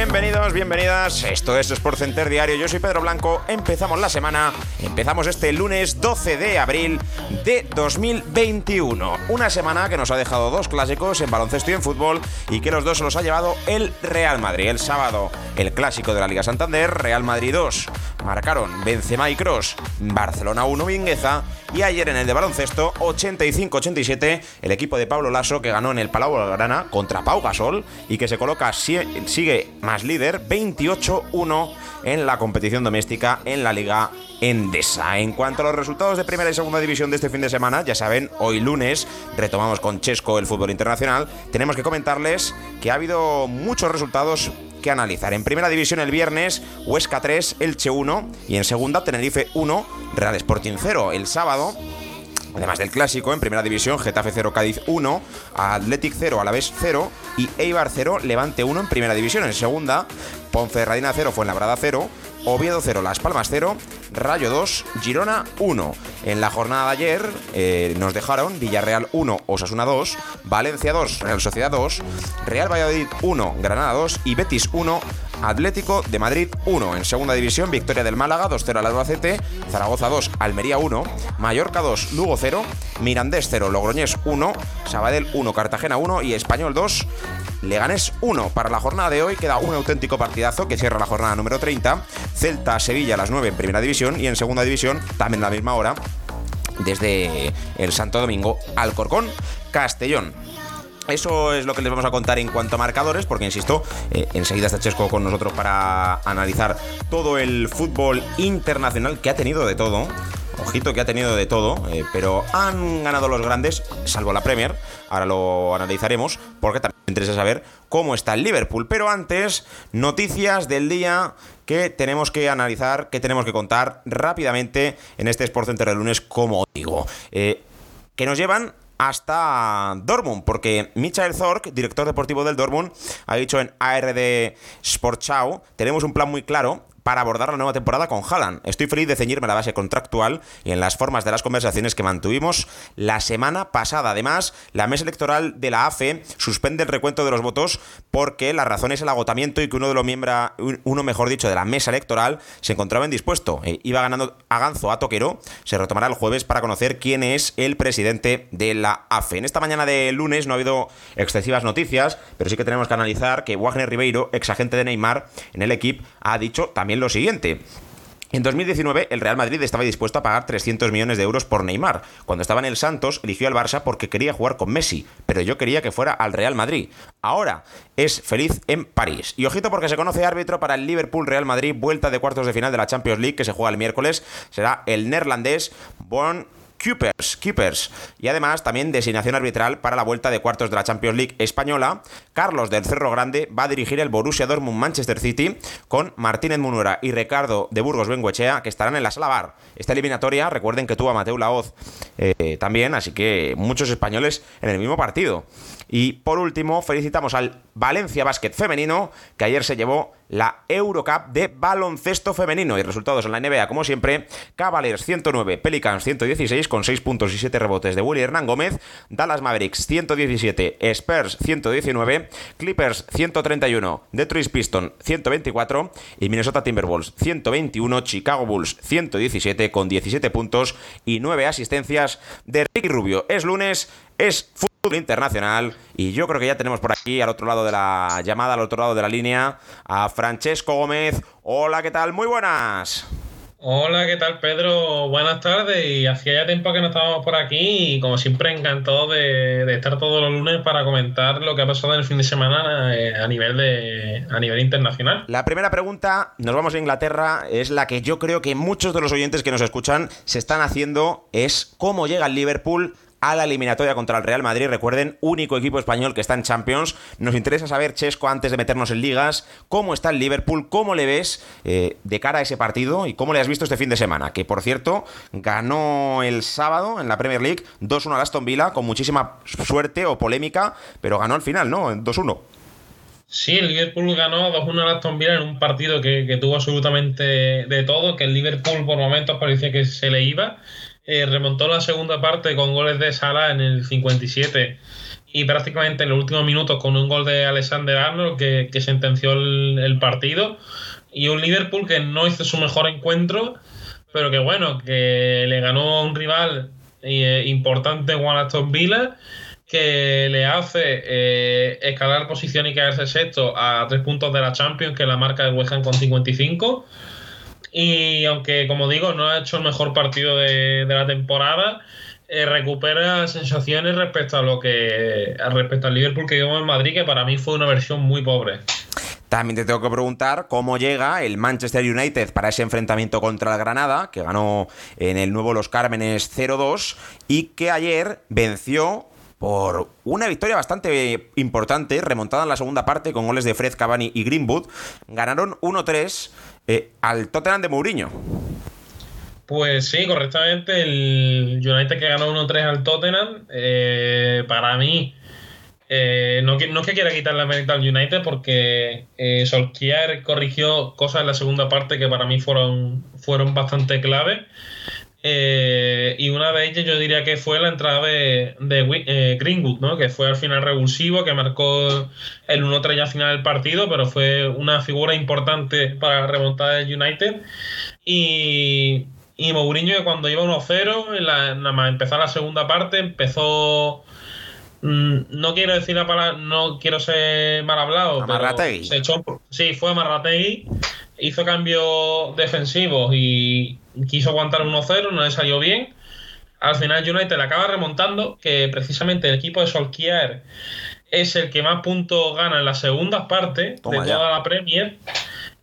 Bienvenidos, bienvenidas. Esto es Sport Center Diario. Yo soy Pedro Blanco. Empezamos la semana. Empezamos este lunes 12 de abril de 2021. Una semana que nos ha dejado dos clásicos en baloncesto y en fútbol y que los dos se los ha llevado el Real Madrid. El sábado, el clásico de la Liga Santander, Real Madrid 2. Marcaron Benzema y Cross, Barcelona 1, Mingueza. Y ayer en el de baloncesto, 85-87, el equipo de Pablo Lasso que ganó en el Palau Grana contra Pau Gasol y que se coloca, sigue más líder, 28-1 en la competición doméstica en la Liga Endesa. En cuanto a los resultados de primera y segunda división de este fin de semana, ya saben, hoy lunes retomamos con Chesco el fútbol internacional. Tenemos que comentarles que ha habido muchos resultados que analizar. En primera división el viernes, Huesca 3, Elche 1 y en segunda Tenerife 1, Real Sporting 0. El sábado Además del clásico, en primera división, Getafe 0, Cádiz 1, Athletic 0, Alavés 0 y Eibar 0, Levante 1 en primera división. En segunda, Ponferradina 0, Fuenlabrada 0, Oviedo 0, Las Palmas 0, Rayo 2, Girona 1. En la jornada de ayer eh, nos dejaron Villarreal 1, Osasuna 2, Valencia 2, Real Sociedad 2, Real Valladolid 1, Granada 2 y Betis 1, Atlético de Madrid 1. En segunda división, victoria del Málaga 2-0 al Albacete, Zaragoza 2, Almería 1, Mallorca 2, Lugo 0, Mirandés 0, Logroñés 1, Sabadell 1, Cartagena 1 y Español 2. Leganés 1. Para la jornada de hoy queda un auténtico partidazo que cierra la jornada número 30. Celta-Sevilla a las 9 en primera división y en segunda división, también a la misma hora, desde el Santo Domingo, Alcorcón, Castellón. Eso es lo que les vamos a contar en cuanto a marcadores, porque insisto, eh, enseguida está Chesco con nosotros para analizar todo el fútbol internacional que ha tenido de todo. Ojito que ha tenido de todo, eh, pero han ganado los grandes, salvo la Premier. Ahora lo analizaremos, porque también me interesa saber cómo está el Liverpool. Pero antes, noticias del día que tenemos que analizar, que tenemos que contar rápidamente en este Sport Center de lunes, como digo. Eh, que nos llevan hasta Dortmund, porque Michael Zork, director deportivo del Dortmund, ha dicho en ARD Sport Show, tenemos un plan muy claro para abordar la nueva temporada con Haaland. Estoy feliz de ceñirme a la base contractual y en las formas de las conversaciones que mantuvimos la semana pasada. Además, la mesa electoral de la AFE suspende el recuento de los votos porque la razón es el agotamiento y que uno de los miembros, uno mejor dicho, de la mesa electoral se encontraba indispuesto. Eh, iba ganando a Ganzo a Toquero. Se retomará el jueves para conocer quién es el presidente de la AFE. En esta mañana de lunes no ha habido excesivas noticias, pero sí que tenemos que analizar que Wagner Ribeiro, ex agente de Neymar en el equipo, ha dicho también lo siguiente. En 2019 el Real Madrid estaba dispuesto a pagar 300 millones de euros por Neymar. Cuando estaba en el Santos eligió al Barça porque quería jugar con Messi, pero yo quería que fuera al Real Madrid. Ahora es feliz en París. Y ojito porque se conoce árbitro para el Liverpool Real Madrid, vuelta de cuartos de final de la Champions League que se juega el miércoles. Será el neerlandés Born Keepers, Keepers. Y además también designación arbitral para la vuelta de cuartos de la Champions League española. Carlos del Cerro Grande va a dirigir el Borussia Dortmund Manchester City con Martínez Munura y Ricardo de Burgos Benguechea que estarán en la sala bar. Esta eliminatoria, recuerden que tuvo a Mateo Laoz eh, también, así que muchos españoles en el mismo partido. Y por último, felicitamos al Valencia Basket Femenino, que ayer se llevó la Eurocup de baloncesto femenino. Y resultados en la NBA, como siempre, Cavaliers 109, Pelicans 116 con 6 puntos y 7 rebotes de Willy Hernán Gómez, Dallas Mavericks 117, Spurs 119, Clippers 131, Detroit Pistons 124 y Minnesota Timberwolves 121, Chicago Bulls 117 con 17 puntos y 9 asistencias de Ricky Rubio. Es lunes, es fútbol internacional y yo creo que ya tenemos por aquí al otro lado de la llamada, al otro lado de la línea, a Francesco Gómez. Hola, ¿qué tal? Muy buenas. Hola, ¿qué tal Pedro? Buenas tardes y hacía ya tiempo que no estábamos por aquí y como siempre encantado de, estar todos los lunes para comentar lo que ha pasado en el fin de semana eh, a nivel, de, a nivel internacional. La primera pregunta, nos vamos a Inglaterra, es la que yo creo que muchos de los oyentes que nos escuchan se están haciendo, es cómo llega el Liverpool a la eliminatoria contra el Real Madrid. Recuerden, único equipo español que está en Champions. Nos interesa saber, Chesco, antes de meternos en ligas, cómo está el Liverpool, cómo le ves eh, de cara a ese partido y cómo le has visto este fin de semana. Que por cierto, ganó el sábado en la Premier League 2-1 a Aston Villa con muchísima suerte o polémica, pero ganó al final, ¿no? 2-1. Sí, el Liverpool ganó 2-1 a Aston Villa en un partido que, tuvo absolutamente de todo, que el Liverpool por momentos parecía que se le iba eh, remontó la segunda parte con goles de Sala en el 57 y prácticamente en los últimos minutos con un gol de Alexander Arnold que, sentenció el, partido y un Liverpool que no hizo su mejor encuentro pero que bueno, que le ganó a un rival eh, importante Juan Aston Villa que le hace eh, escalar posición y quedarse sexto a tres puntos de la Champions que la marca de West Ham con 55 y aunque, como digo, no ha hecho el mejor partido de, la temporada, eh, recupera sensaciones respecto a lo que respecto al Liverpool que vimos en Madrid, que para mí fue una versión muy pobre. También te tengo que preguntar cómo llega el Manchester United para ese enfrentamiento contra el Granada, que ganó en el nuevo Los Cármenes 0-2 y que ayer venció por una victoria bastante importante, remontada en la segunda parte con goles de Fred Cavani y Greenwood. Ganaron 1-3 eh, al Tottenham de Mourinho. Pues sí, correctamente. El United que ganó 1-3 al Tottenham, eh, para mí, eh, no, no, es que quiera quitarle la mérito al United porque Solskjaer corrigió cosas en la segunda parte que para mí fueron, fueron bastante clave. Y una de ellas yo diría que fue la entrada de, Greenwood, ¿no? que fue al final revulsivo, que marcó el 1-3 ya al final del partido, pero fue una figura importante para la remontada del United. Y, y Mourinho, que cuando iba 1-0, nada más empezar la segunda parte, empezó. Mm, no quiero decir la palabra, no quiero ser mal hablado. Amarrategui. Se echó, sí, fue Amarrategui. Hizo cambios defensivos y quiso aguantar 1-0, no le salió bien. Al final United le acaba remontando, que precisamente el equipo de Solskjaer es el que más puntos gana en las segundas partes de toda la Premier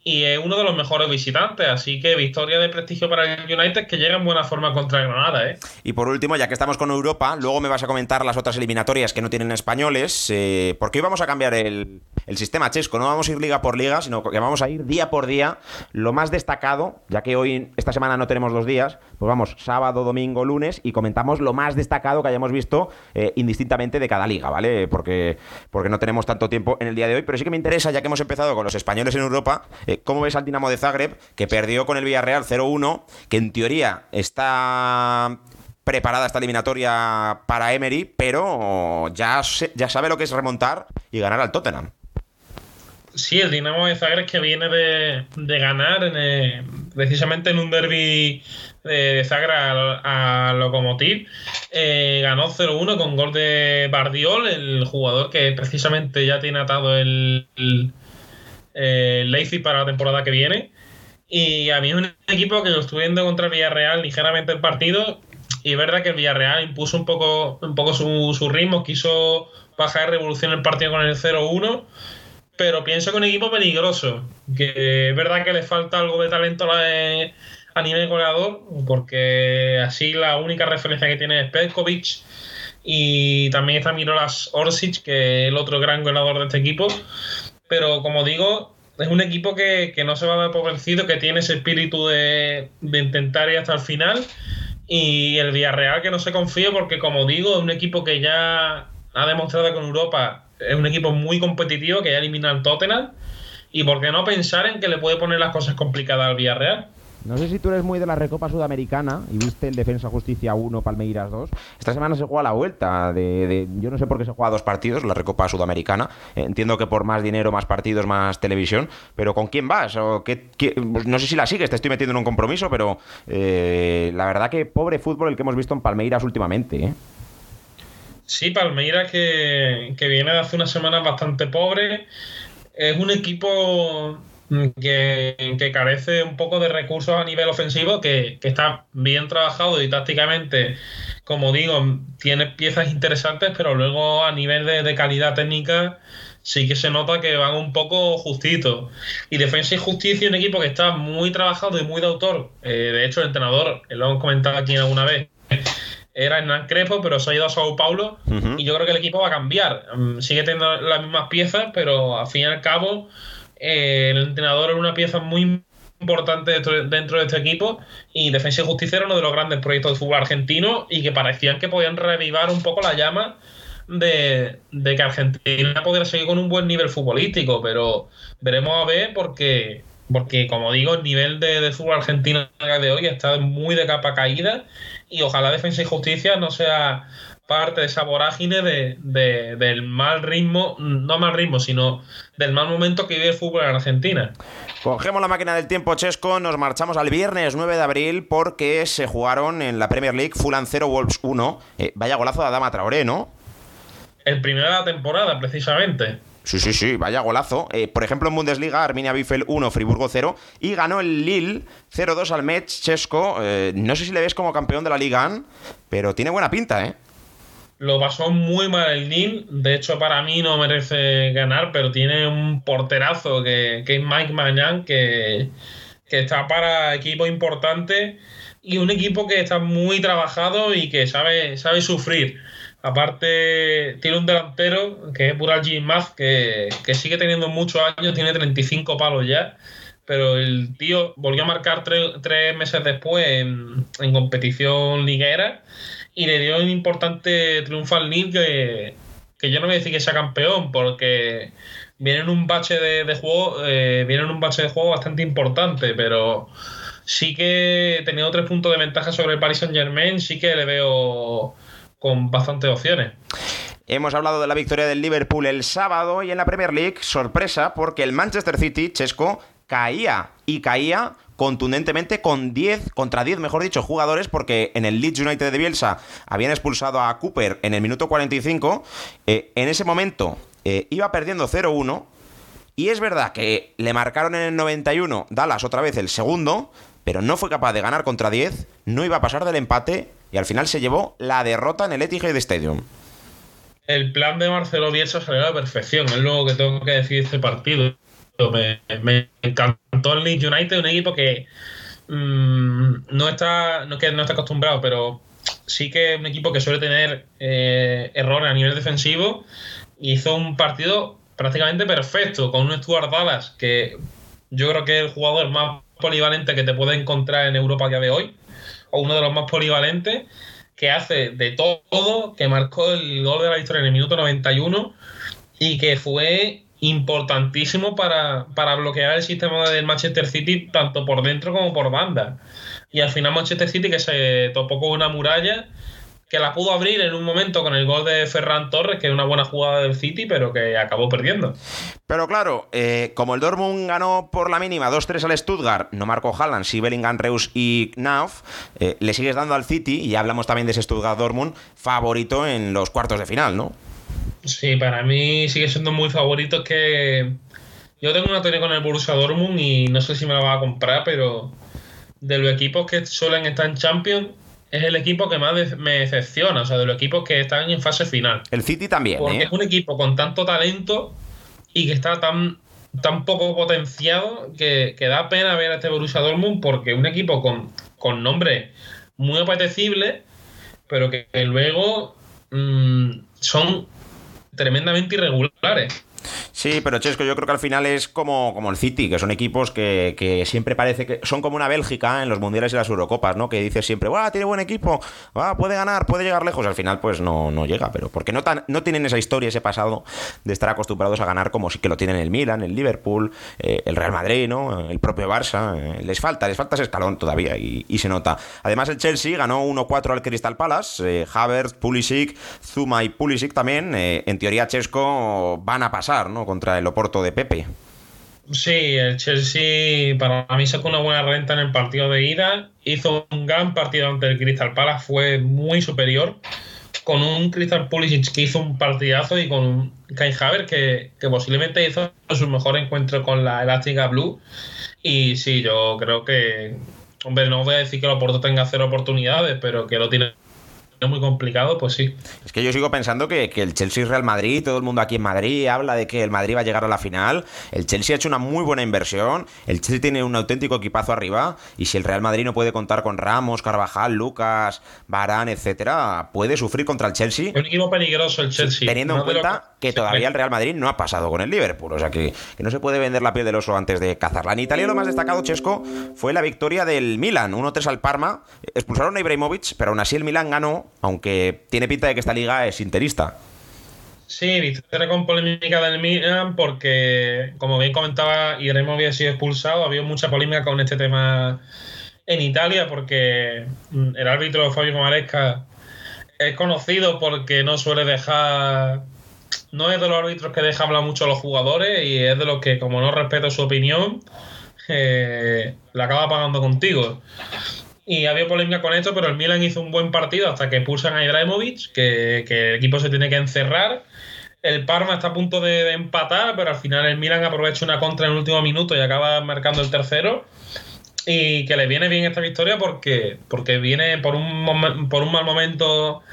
y es uno de los mejores visitantes. Así que victoria de prestigio para el United que llega en buena forma contra Granada. ¿eh? Y por último, ya que estamos con Europa, luego me vas a comentar las otras eliminatorias que no tienen españoles, eh, porque hoy vamos a cambiar el, sistema chesco. No vamos a ir liga por liga, sino que vamos a ir día por día lo más destacado, ya que hoy, esta semana no tenemos dos días, pues vamos sábado, domingo, lunes y comentamos lo más destacado que hayamos visto eh, indistintamente de cada liga, ¿vale? Porque, porque no tenemos tanto tiempo en el día de hoy, pero sí que me interesa, ya que hemos empezado con los españoles en Europa, eh, ¿Cómo ves al Dinamo de Zagreb, que perdió con el Villarreal 0-1, que en teoría está preparada esta eliminatoria para Emery, pero ya, ya sabe lo que es remontar y ganar al Tottenham? Sí, el Dinamo de Zagreb que viene de, ganar precisamente en un derby de Zagreb a, Lokomotiv. Eh, ganó 0-1 con gol de Bardiol, el jugador que precisamente ya tiene atado el eh, Leipzig para la temporada que viene. Y a mí un equipo que lo estuve viendo contra el Villarreal ligeramente el partido. Y es verdad que el Villarreal impuso un poco, un poco su, ritmo, quiso bajar revolución el partido con el 0-1. Pero pienso que un equipo peligroso. Que es verdad que le falta algo de talento a nivel goleador, porque así la única referencia que tiene es Petkovic. Y también está Mirolas Orsic, que es el otro gran goleador de este equipo pero como digo, es un equipo que, no se va a dar por vencido, que tiene ese espíritu de, intentar ir hasta el final. Y el Villarreal que no se confía porque, como digo, es un equipo que ya ha demostrado que en Europa es un equipo muy competitivo, que ya elimina al Tottenham. Y por qué no pensar en que le puede poner las cosas complicadas al Villarreal. No sé si tú eres muy de la Recopa Sudamericana y viste el Defensa Justicia 1, Palmeiras 2. Esta semana se juega la vuelta. De, yo no sé por qué se juega dos partidos, la Recopa Sudamericana. Entiendo que por más dinero, más partidos, más televisión. Pero ¿con quién vas? ¿O qué, pues no sé si la sigues, te estoy metiendo en un compromiso, pero eh, la verdad que pobre fútbol el que hemos visto en Palmeiras últimamente. ¿eh? Sí, Palmeiras que, que viene de hace unas semanas bastante pobre. Es un equipo que, carece un poco de recursos a nivel ofensivo, que, está bien trabajado y tácticamente, como digo, tiene piezas interesantes, pero luego a nivel de, calidad técnica sí que se nota que van un poco justitos. Y Defensa y Justicia, un equipo que está muy trabajado y muy de autor. Eh, de hecho, el entrenador, lo hemos comentado aquí alguna vez, era Hernán Crespo, pero se ha ido a Sao Paulo y yo creo que el equipo va a cambiar. Mm, sigue teniendo las mismas piezas, pero al fin y al cabo eh, el entrenador es una pieza muy importante dentro, de este equipo y Defensa y Justicia era uno de los grandes proyectos de fútbol argentino y que parecían que podían revivar un poco la llama de, que Argentina pudiera seguir con un buen nivel futbolístico, pero veremos a ver porque, porque como digo, el nivel de, de fútbol argentino de hoy está muy de capa caída y ojalá Defensa y Justicia no sea parte de esa vorágine de, del mal ritmo, no mal ritmo, sino del mal momento que vive el fútbol en Argentina. Cogemos la máquina del tiempo, Chesco, nos marchamos al viernes 9 de abril porque se jugaron en la Premier League Fulham 0, Wolves 1. Eh, vaya golazo de Adama Traoré, ¿no? El primero de la temporada, precisamente. Sí, sí, sí, vaya golazo. Eh, por ejemplo, en Bundesliga, Arminia Biffel 1, Friburgo 0 y ganó el Lille 0-2 al Metz, Chesco. Eh, no sé si le ves como campeón de la Liga, pero tiene buena pinta, ¿eh? Lo pasó muy mal el Lille. De hecho, para mí no merece ganar, pero tiene un porterazo que, es Mike Magnan, que, está para equipo importante y un equipo que está muy trabajado y que sabe, sabe sufrir. Aparte, tiene un delantero que es Bural Maz, que, que sigue teniendo muchos años, tiene 35 palos ya pero el tío volvió a marcar tres, meses después en, en, competición liguera y le dio un importante triunfo al Nil que, yo no voy a decir que sea campeón, porque viene en un bache de, juego, eh, viene en un bache de juego bastante importante, pero sí que teniendo tres puntos de ventaja sobre el Paris Saint Germain, sí que le veo con bastantes opciones. Hemos hablado de la victoria del Liverpool el sábado y en la Premier League, sorpresa, porque el Manchester City, Chesco, caía y caía contundentemente con 10, contra 10, mejor dicho, jugadores, porque en el Leeds United de Bielsa habían expulsado a Cooper en el minuto 45. Eh, en ese momento eh, iba perdiendo 0-1. Y es verdad que le marcaron en el 91 Dallas otra vez el segundo, pero no fue capaz de ganar contra 10, no iba a pasar del empate y al final se llevó la derrota en el Etihad Stadium. El plan de Marcelo Bielsa salió a la perfección, es lo que tengo que decir de este partido. Me, encantó el Leeds United, un equipo que mm, no está no, que no está acostumbrado, pero sí que es un equipo que suele tener eh, errores a nivel defensivo. Hizo un partido prácticamente perfecto con un Stuart Dallas que yo creo que es el jugador más polivalente que te puede encontrar en Europa día de hoy, o uno de los más polivalentes, que hace de todo, que marcó el gol de la victoria en el minuto 91 y que fue importantísimo para, bloquear el sistema del Manchester City tanto por dentro como por banda. Y al final Manchester City que se topó con una muralla que la pudo abrir en un momento con el gol de Ferran Torres, que es una buena jugada del City, pero que acabó perdiendo. Pero claro, eh, como el Dortmund ganó por la mínima 2-3 al Stuttgart, no marcó Haaland, sí Bellingham, Reus y Knauf, eh, le sigues dando al City, y ya hablamos también de ese Stuttgart-Dortmund, favorito en los cuartos de final, ¿no? Sí, para mí sigue siendo muy favorito que yo tengo una teoría con el Borussia Dortmund y no sé si me la va a comprar, pero de los equipos que suelen estar en Champions es el equipo que más me decepciona, o sea, de los equipos que están en fase final. El City también. Porque ¿eh? es un equipo con tanto talento y que está tan, tan poco potenciado que, da pena ver a este Borussia Dortmund porque un equipo con, con nombre muy apetecible, pero que, luego mm, son tremendamente irregulares. Sí, pero Chesco, yo creo que al final es como, como el City, que son equipos que, siempre parece que son como una Bélgica en los mundiales y las Eurocopas, ¿no? Que dice siempre, ¡guau! Tiene buen equipo, puede ganar, puede llegar lejos. Al final, pues no, no llega, pero porque no, tan, no tienen esa historia, ese pasado de estar acostumbrados a ganar como sí que lo tienen el Milan, el Liverpool, eh, el Real Madrid, ¿no? El propio Barça. Eh, les falta, les falta ese escalón todavía y, se nota. Además, el Chelsea ganó 1-4 al Crystal Palace. Eh, Havertz, Pulisic, Zuma y Pulisic también. en teoría, Chesco van a pasar, ¿no? Contra el Oporto de Pepe. Sí, el Chelsea para mí sacó una buena renta en el partido de ida. Hizo un gran partido ante el Crystal Palace, fue muy superior. con un Crystal Pulisic que hizo un partidazo y con un Kai Haver que, que posiblemente hizo su mejor encuentro con la Elástica Blue. Y sí, yo creo que, hombre, no voy a decir que Loporto tenga cero oportunidades, pero que lo tiene muy complicado, pues sí. Es que yo sigo pensando que, el Chelsea Real Madrid, todo el mundo aquí en Madrid habla de que el Madrid va a llegar a la final. El Chelsea ha hecho una muy buena inversión. El Chelsea tiene un auténtico equipazo arriba. Y si el Real Madrid no puede contar con Ramos, Carvajal, Lucas, Barán, etcétera, puede sufrir contra el Chelsea. Un equipo peligroso el Chelsea. teniendo en cuenta que todavía el Real Madrid no ha pasado con el Liverpool. O sea que, que, no se puede vender la piel del oso antes de cazarla. En Italia lo más destacado, Chesco, fue la victoria del Milan. 1-3 al Parma. Expulsaron a Ibrahimovic, pero aún así el Milan ganó, aunque tiene pinta de que esta liga es interista. Sí, victoria con polémica del Milan porque, como bien comentaba, Iremo había sido expulsado. Había mucha polémica con este tema en Italia porque mm, el árbitro Fabio Maresca es conocido porque no suele dejar. No es de los árbitros que deja hablar mucho a los jugadores y es de los que, como no respeto su opinión, eh, la acaba pagando contigo. Y había polémica con esto, pero el Milan hizo un buen partido hasta que pulsan a Ibrahimovic, que, que el equipo se tiene que encerrar. El Parma está a punto de, empatar, pero al final el Milan aprovecha una contra en el último minuto y acaba marcando el tercero. Y que le viene bien esta victoria porque, porque viene por un, por un mal momento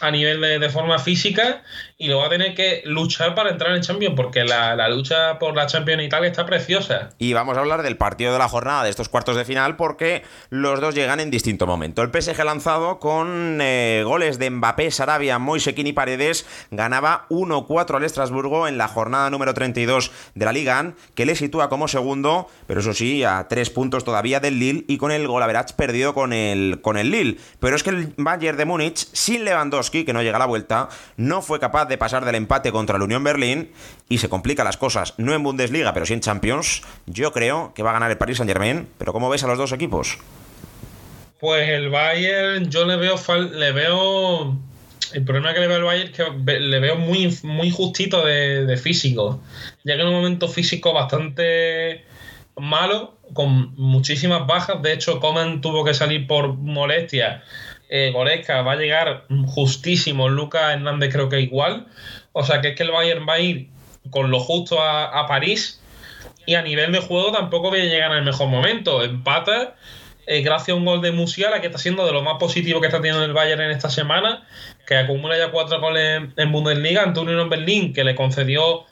a nivel de, de forma física y lo va a tener que luchar para entrar en Champions, porque la, lucha por la Champions en Italia está preciosa. Y vamos a hablar del partido de la jornada de estos cuartos de final, porque los dos llegan en distinto momento. El PSG lanzado con eh, goles de Mbappé, Sarabia, Moisequín y Paredes, ganaba 1-4 al Estrasburgo en la jornada número 32 de la Liga, que le sitúa como segundo, pero eso sí, a tres puntos todavía del Lille y con el gol perdido con el, con el Lille. Pero es que el Bayern de Múnich, sin Lewandowski, que no llega a la vuelta, no fue capaz de pasar del empate contra el Unión Berlín y se complica las cosas, no en Bundesliga, pero sí en Champions. Yo creo que va a ganar el Paris Saint Germain, pero ¿cómo ves a los dos equipos? Pues el Bayern, yo le veo, le veo el problema que le veo al Bayern es que le veo muy, muy justito de, físico. Ya que en un momento físico bastante malo, con muchísimas bajas. De hecho, Coman tuvo que salir por molestia eh, va a llegar justísimo, Lucas Hernández creo que igual. O sea que es que el Bayern va a ir con lo justo a, París y a nivel de juego tampoco viene a llegar en el mejor momento. Empata eh, gracias a un gol de Musiala que está siendo de lo más positivo que está teniendo el Bayern en esta semana, que acumula ya cuatro goles en Bundesliga ante un Berlín que le concedió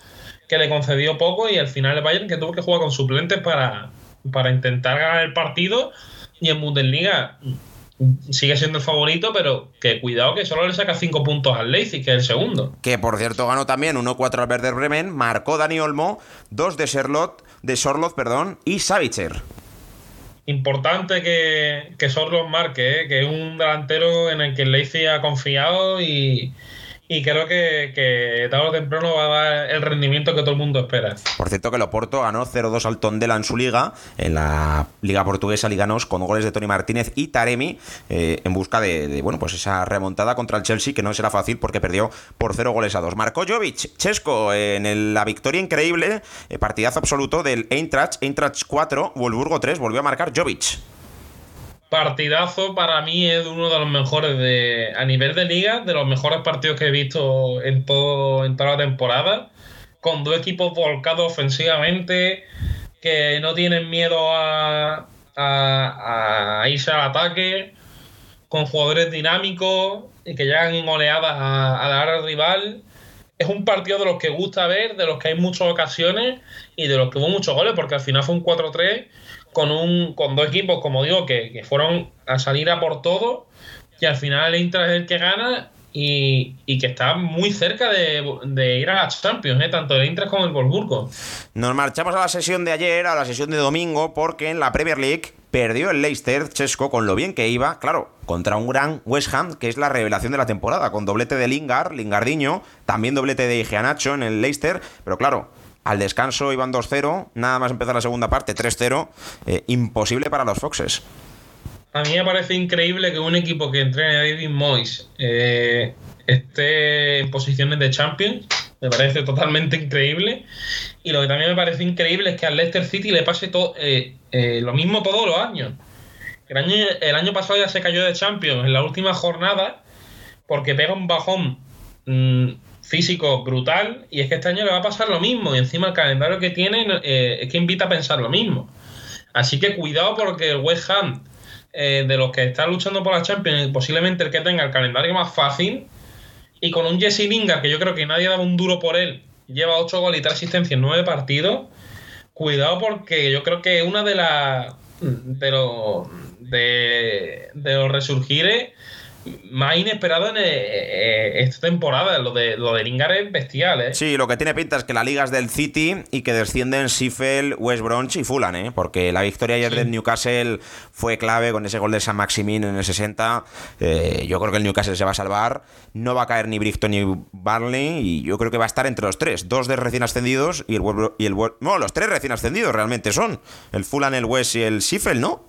que le concedió poco y al final el Bayern que tuvo que jugar con suplentes para, para intentar ganar el partido y en Bundesliga sigue siendo el favorito, pero que cuidado que solo le saca 5 puntos al Leipzig, que es el segundo. Que por cierto ganó también 1-4 al Werder Bremen, marcó Dani Olmo, 2 de Sherlock, de Sorloth, perdón, y Savitzer. Importante que, que Sorloth marque, ¿eh? que es un delantero en el que el Leipzig ha confiado y, y creo que, que temprano va a dar el rendimiento que todo el mundo espera. Por cierto que el Oporto ganó 0-2 al Tondela en su liga, en la liga portuguesa Liga Nos, con goles de Tony Martínez y Taremi, eh, en busca de, bueno, pues esa remontada contra el Chelsea, que no será fácil porque perdió por 0 goles a 2. Marco Jovic, Chesco, en la victoria increíble, eh, partidazo absoluto del Eintracht, Eintracht 4, Wolfsburgo 3, volvió a marcar Jovic partidazo para mí es uno de los mejores de a nivel de liga, de los mejores partidos que he visto en todo en toda la temporada, con dos equipos volcados ofensivamente que no tienen miedo a, irse al ataque, con jugadores dinámicos y que llegan en oleadas a, a la área rival. Es un partido de los que gusta ver, de los que hay muchas ocasiones y de los que hubo muchos goles, porque al final fue un 4-3 con, un, con dos equipos, como digo, que, fueron a salir a por todo y al final el Inter es el que gana y, que está muy cerca de, ir a la Champions, ¿eh? tanto el Inter como el Wolfsburgo. Nos marchamos a la sesión de ayer, a la sesión de domingo, porque en la Premier League perdió el Leicester Chesco con lo bien que iba, claro, contra un gran West Ham, que es la revelación de la temporada, con doblete de Lingard, Lingardiño, también doblete de Igeanacho en el Leicester, pero claro, al descanso iban 2-0, nada más empezar la segunda parte, 3-0. Eh, imposible para los Foxes. A mí me parece increíble que un equipo que entrene a David Moyes eh, esté en posiciones de Champions. Me parece totalmente increíble. Y lo que también me parece increíble es que al Leicester City le pase todo, eh, lo mismo todos los años. El año, el año pasado ya se cayó de Champions en la última jornada porque pega un bajón mm, físico brutal y es que este año le va a pasar lo mismo y encima el calendario que tiene eh, es que invita a pensar lo mismo. Así que cuidado porque el West Ham, eh, de los que están luchando por la Champions, posiblemente el que tenga el calendario más fácil, y con un Jesse Lingard, que yo creo que nadie daba un duro por él, lleva 8 goles y 3 asistencias en 9 partidos, cuidado porque yo creo que una de las de los de, de los resurgires más inesperado en eh, eh, esta temporada. Lo de, lo de Lingard es bestial, ¿eh? Sí, lo que tiene pinta es que la liga es del City y que descienden Sheffield, West Bronx y Fulham, ¿eh? Porque la victoria ayer del Newcastle fue clave con ese gol de San Maximin en el 60. Eh, yo creo que el Newcastle se va a salvar. No va a caer ni Brighton ni Barley y yo creo que va a estar entre los tres. Dos de recién ascendidos y el... Y el no, los tres recién ascendidos realmente son. El Fulham, el West y el Sheffield, ¿no?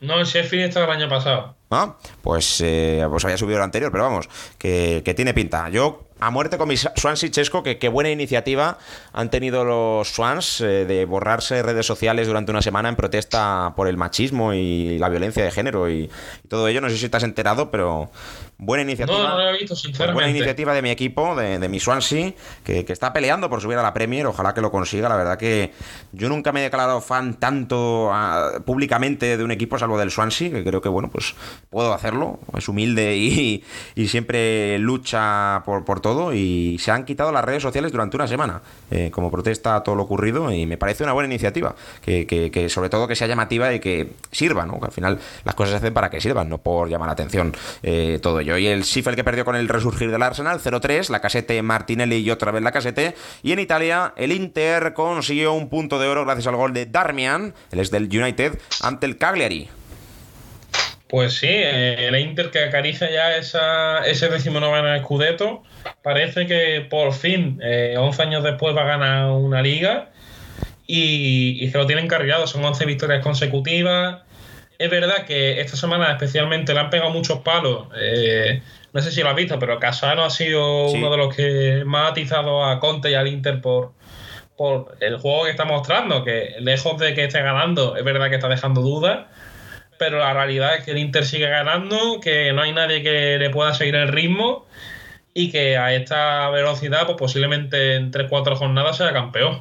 No, el Sheffield está el año pasado. Ah, pues, eh, pues había subido el anterior, pero vamos, que, que tiene pinta. Yo a muerte con mis Swans y Chesco, que, buena iniciativa han tenido los Swans eh, de borrarse de redes sociales durante una semana en protesta por el machismo y la violencia de género y, todo ello. No sé si has enterado, pero buena iniciativa. No, no lo he visto, sinceramente. Buena iniciativa de mi equipo, de, de mi Swansea, que, que, está peleando por subir a la Premier. Ojalá que lo consiga. La verdad que yo nunca me he declarado fan tanto ah, públicamente de un equipo, salvo del Swansea, que creo que, bueno, pues puedo hacerlo. Es humilde y, y siempre lucha por, por todo y se han quitado las redes sociales durante una semana eh, como protesta a todo lo ocurrido y me parece una buena iniciativa, que, sobre todo que sea llamativa y que sirva, ¿no? que al final las cosas se hacen para que sirvan, no por llamar la atención eh, todo ello. Y el Schiffel que perdió con el resurgir del Arsenal, 0-3, la casete Martinelli y otra vez la casete. Y en Italia, el Inter consiguió un punto de oro gracias al gol de Darmian, el es del United, ante el Cagliari. Pues sí, eh, el Inter que acaricia ya esa, ese decimonoveno Scudetto. Parece que por fin, eh, 11 años después, va a ganar una liga. Y, y se lo tienen cargado, son 11 victorias consecutivas. Es verdad que esta semana especialmente le han pegado muchos palos. Eh, no sé si lo has visto, pero Casano ha sido Sí. uno de los que más ha atizado a Conte y al Inter por, por el juego que está mostrando, que lejos de que esté ganando, es verdad que está dejando dudas, pero la realidad es que el Inter sigue ganando, que no hay nadie que le pueda seguir el ritmo y que a esta velocidad, pues posiblemente en 3-4 jornadas sea campeón.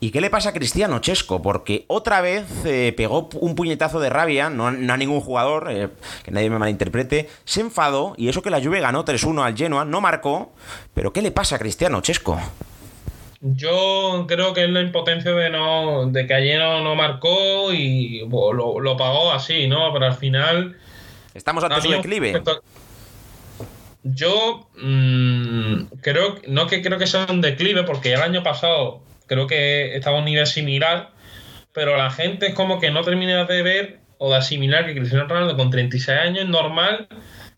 ¿Y qué le pasa a Cristiano Chesco? Porque otra vez eh, pegó un puñetazo de rabia, no, no a ningún jugador, eh, que nadie me malinterprete, se enfadó y eso que la Juve ganó 3-1 al Genoa, no marcó. Pero ¿qué le pasa a Cristiano Chesco? Yo creo que es la impotencia de no de que ayer no, no marcó y lo, lo pagó así, ¿no? Pero al final Estamos ante su declive. Yo mm, creo, no que creo que sea un declive, porque el año pasado creo que estaba a un nivel similar, pero la gente es como que no termina de ver o de asimilar que Cristiano Ronaldo con 36 años es normal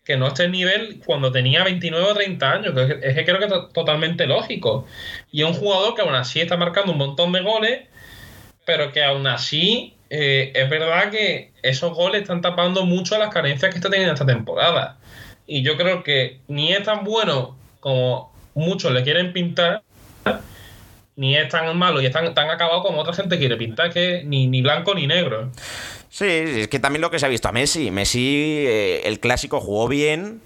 que no esté en nivel cuando tenía 29 o 30 años, es que creo que es totalmente lógico. Y es un jugador que aún así está marcando un montón de goles, pero que aún así eh, es verdad que esos goles están tapando mucho las carencias que está teniendo esta temporada. Y yo creo que ni es tan bueno como muchos le quieren pintar, ni es tan malo y es tan, tan acabado como otra gente quiere pintar, que ni, ni blanco ni negro. Sí, es que también lo que se ha visto a Messi. Messi, eh, el clásico jugó bien,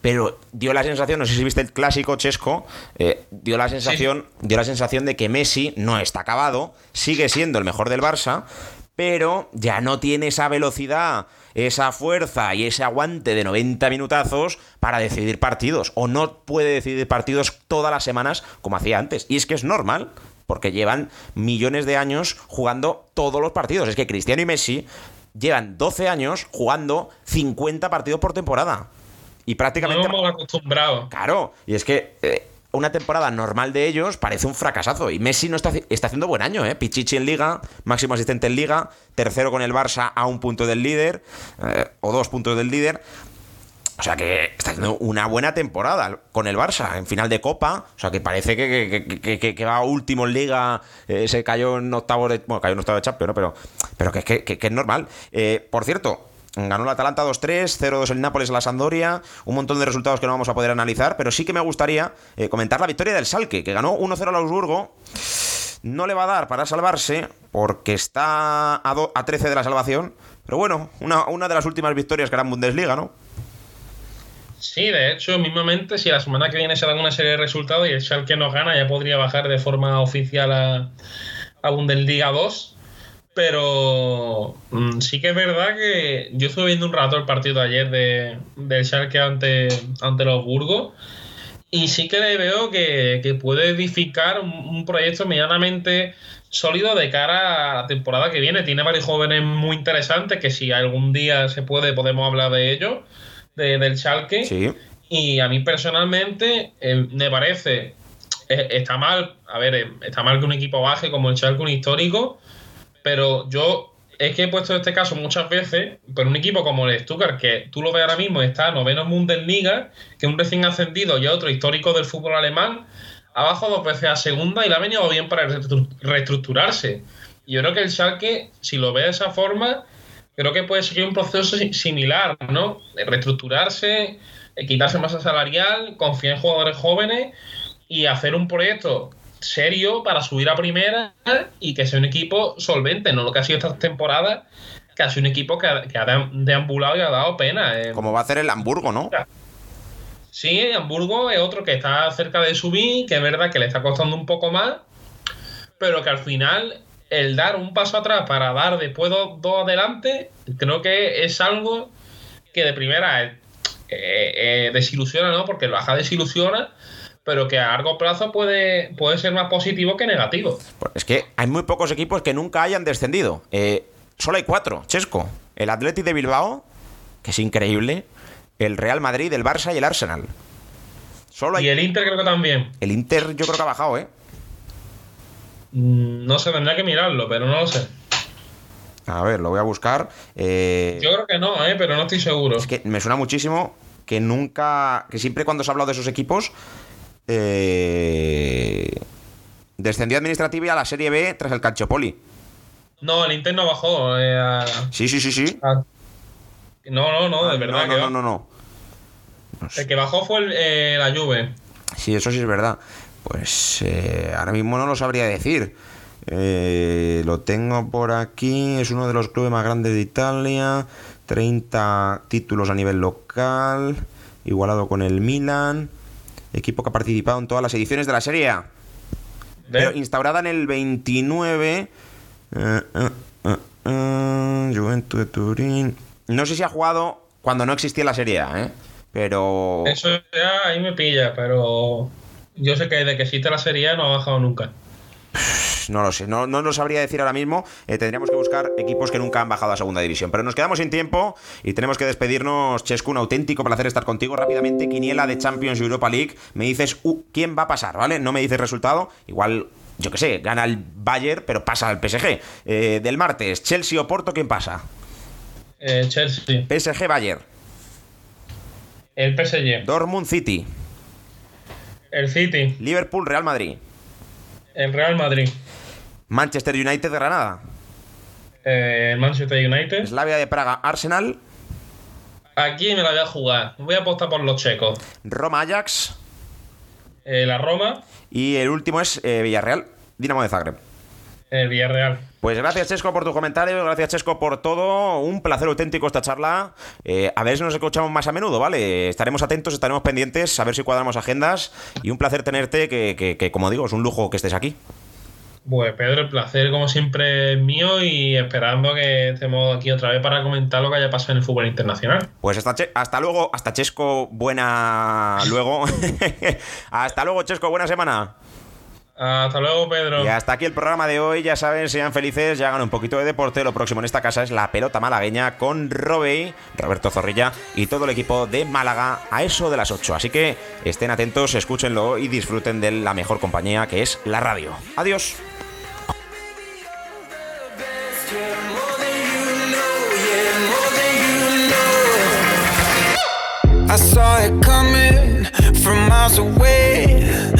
pero dio la sensación, no sé si viste el clásico Chesco, eh, dio la sensación, dio la sensación de que Messi no está acabado, sigue siendo el mejor del Barça, pero ya no tiene esa velocidad, esa fuerza y ese aguante de 90 minutazos para decidir partidos. O no puede decidir partidos todas las semanas como hacía antes. Y es que es normal, porque llevan millones de años jugando todos los partidos. Es que Cristiano y Messi llevan 12 años jugando 50 partidos por temporada. Y No prácticamente... hemos acostumbrado. Claro, y es que eh, una temporada normal de ellos parece un fracasazo. Y Messi no está, está haciendo buen año, ¿eh? Pichichi en Liga, máximo asistente en Liga, tercero con el Barça a un punto del líder, eh, o dos puntos del líder. O sea que está haciendo una buena temporada con el Barça en final de Copa. O sea que parece que, que- va último en Liga. eh, se cayó en octavo de. Bueno, cayó en octavo de Champions, ¿no? Pero, pero que es normal. Eh, por cierto. Ganó el Atalanta 2-3, 0-2 el Nápoles a la Sandoria, un montón de resultados que no vamos a poder analizar, pero sí que me gustaría eh, comentar la victoria del Salque, que ganó 1-0 al Augsburgo. No le va a dar para salvarse, porque está a, do- a 13 de la salvación. Pero bueno, una, una de las últimas victorias que hará en Bundesliga, ¿no? Sí, de hecho, mismamente, si la semana que viene se dan una serie de resultados y el Schalke nos gana, ya podría bajar de forma oficial a, a Bundesliga 2. Pero mm, sí que es verdad que yo estuve viendo un rato el partido de ayer de, del Schalke ante, ante los Burgos y sí que le veo que, que puede edificar un, un, proyecto medianamente sólido de cara a la temporada que viene. Tiene varios jóvenes muy interesantes que si algún día se puede podemos hablar de ellos, de, del Schalke. Sí. Y a mí personalmente eh, me parece, eh, está mal, a ver, eh, está mal que un equipo baje como el Schalke, un histórico, pero yo es que he puesto este caso muchas veces, pero un equipo como el Stuttgart, que tú lo ves ahora mismo, está noveno en Bundesliga, que un recién ascendido y otro histórico del fútbol alemán, abajo dos veces a segunda y le ha venido bien para reestructurarse. Yo creo que el Schalke, si lo ve de esa forma, creo que puede seguir un proceso similar, ¿no? Reestructurarse, quitarse masa salarial, confiar en jugadores jóvenes y hacer un proyecto serio para subir a primera y que sea un equipo solvente, no lo que ha sido esta temporada, que ha sido un equipo que ha, que ha deambulado y ha dado pena. Eh. Como va a hacer el Hamburgo, ¿no? Sí, Hamburgo es otro que está cerca de subir, que es verdad que le está costando un poco más, pero que al final el dar un paso atrás para dar después dos, dos adelante, creo que es algo que de primera eh, eh, desilusiona, ¿no? Porque el baja desilusiona, pero que a largo plazo puede, puede ser más positivo que negativo. Pues es que hay muy pocos equipos que nunca hayan descendido. Eh, solo hay cuatro, Chesco. El Athletic de Bilbao, que es increíble, el Real Madrid, el Barça y el Arsenal. Solo hay... Y el Inter creo que también. El Inter yo creo que ha bajado, ¿eh? Mm, No sé, tendría que mirarlo, pero no lo sé. A ver, lo voy a buscar. Eh... Yo creo que no, ¿eh? pero no estoy seguro. Es que me suena muchísimo que nunca, que siempre cuando se ha hablado de esos equipos, eh, descendió administrativa a la Serie B tras el Calciopoli. No, el Inter no bajó. Eh, a... Sí, sí, sí, sí. a... No, no, no, de Ah, verdad. no, que no, va. no, no, no. El que bajó fue el, eh, la Juve. Sí, eso sí es verdad. Pues eh, ahora mismo no lo sabría decir. Lo tengo por aquí. Es uno de los clubes más grandes de Italia. 30 títulos a nivel local. Igualado con el Milan. Equipo que ha participado en todas las ediciones de la Serie A. Pero instaurada en el 29. eh, eh, eh, eh, Juventus de Turín. No sé si ha jugado cuando no existía la Serie A, ¿eh? Pero. Eso ya ahí me pilla, pero yo sé que desde que existe la Serie A no ha bajado nunca. No lo sé, no, no lo sabría decir ahora mismo. Eh, tendríamos que buscar equipos que nunca han bajado a segunda división. Pero nos quedamos sin tiempo y tenemos que despedirnos. Chesco, un auténtico placer estar contigo. Rápidamente, Quiniela de Champions Europa League. Me dices uh, quién va a pasar, ¿vale? No me dices resultado. Igual, yo qué sé, gana el Bayern, pero pasa al PSG. Eh, del martes, Chelsea o Porto, ¿quién pasa? Eh, Chelsea, PSG Bayern. el PSG, Dortmund City. el City, Liverpool Real Madrid. El Real Madrid, Manchester United Granada. eh, Manchester United. Slavia de Praga Arsenal. Aquí me la voy a jugar. Voy a apostar por los checos. Roma Ajax. Eh, la Roma, Y el último es eh, Villarreal, Dinamo de Zagreb. El Villarreal. Pues gracias Chesco por tu comentario, gracias Chesco por todo, un placer auténtico esta charla. Eh, a ver si nos escuchamos más a menudo, ¿vale? Estaremos atentos, estaremos pendientes, a ver si cuadramos agendas y un placer tenerte, que, que- que, como digo, es un lujo que estés aquí. Pues Pedro, el placer como siempre es mío y esperando que estemos aquí otra vez para comentar lo que haya pasado en el fútbol internacional. Pues hasta, Che- hasta luego, hasta Chesco, buena luego. hasta luego Chesco, buena semana. Hasta luego, Pedro. Y hasta aquí el programa de hoy. Ya saben, sean felices, ya hagan un poquito de deporte. Lo próximo en esta casa es la pelota malagueña con Robey, Roberto Zorrilla y todo el equipo de Málaga a eso de las 8. Así que estén atentos, escúchenlo y disfruten de la mejor compañía que es la radio. Adiós. I saw it coming from miles away.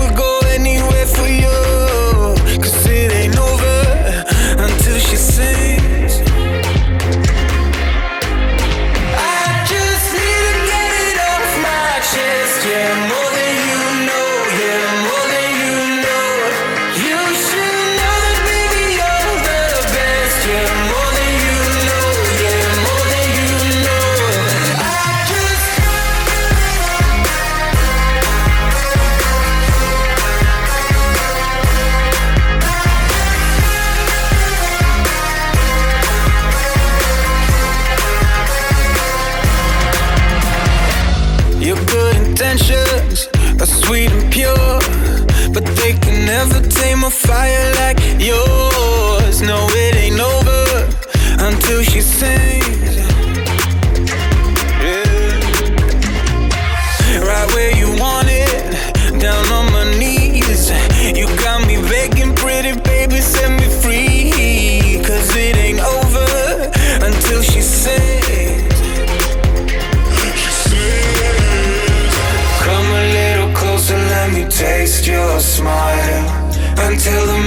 my phone tell them